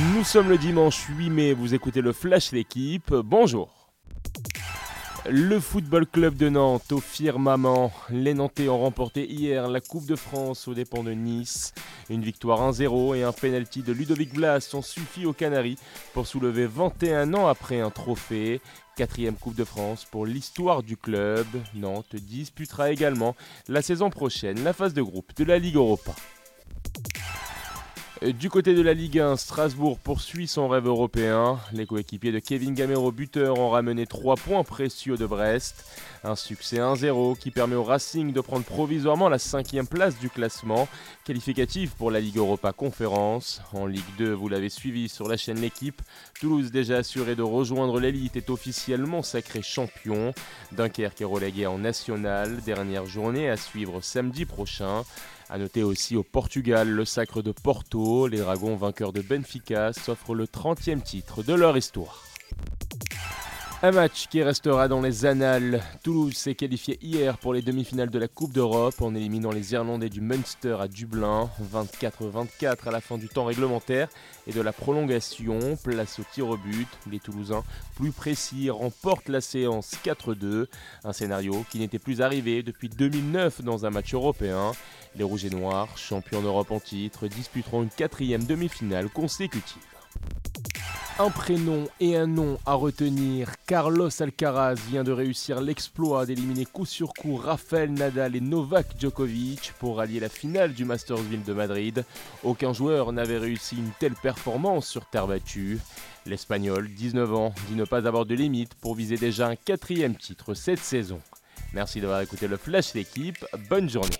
Nous sommes le dimanche 8 mai, vous écoutez le Flash L'équipe, bonjour. Le Football Club de Nantes au firmament. Les Nantais ont remporté hier la Coupe de France aux dépens de Nice. Une victoire 1-0 et un penalty de Ludovic Blas ont suffi aux Canaries pour soulever 21 ans après un trophée. Quatrième Coupe de France pour l'histoire du club. Nantes disputera également la saison prochaine la phase de groupe de la Ligue Europa. Du côté de la Ligue 1, Strasbourg poursuit son rêve européen. Les coéquipiers de Kevin Gamero, buteur, ont ramené 3 points précieux de Brest. Un succès 1-0 qui permet au Racing de prendre provisoirement la cinquième place du classement, qualificatif pour la Ligue Europa Conférence. En Ligue 2, vous l'avez suivi sur la chaîne L'équipe, Toulouse déjà assuré de rejoindre l'élite est officiellement sacré champion. Dunkerque est relégué en national, dernière journée à suivre samedi prochain. A noter aussi au Portugal le sacre de Porto, les Dragons vainqueurs de Benfica s'offrent le 30e titre de leur histoire. Un match qui restera dans les annales. Toulouse s'est qualifié hier pour les demi-finales de la Coupe d'Europe en éliminant les Irlandais du Munster à Dublin, 24-24 à la fin du temps réglementaire et de la prolongation. Place au tir au but. Les Toulousains, plus précis, remportent la séance 4-2. Un scénario qui n'était plus arrivé depuis 2009 dans un match européen. Les Rouges et Noirs, champions d'Europe en titre, disputeront une quatrième demi-finale consécutive. Un prénom et un nom à retenir. Carlos Alcaraz vient de réussir l'exploit d'éliminer coup sur coup Rafael Nadal et Novak Djokovic pour rallier la finale du Masters Ville de Madrid. Aucun joueur n'avait réussi une telle performance sur terre battue. L'Espagnol, 19 ans, dit ne pas avoir de limite pour viser déjà un quatrième titre cette saison. Merci d'avoir écouté le Flash d'équipe. Bonne journée.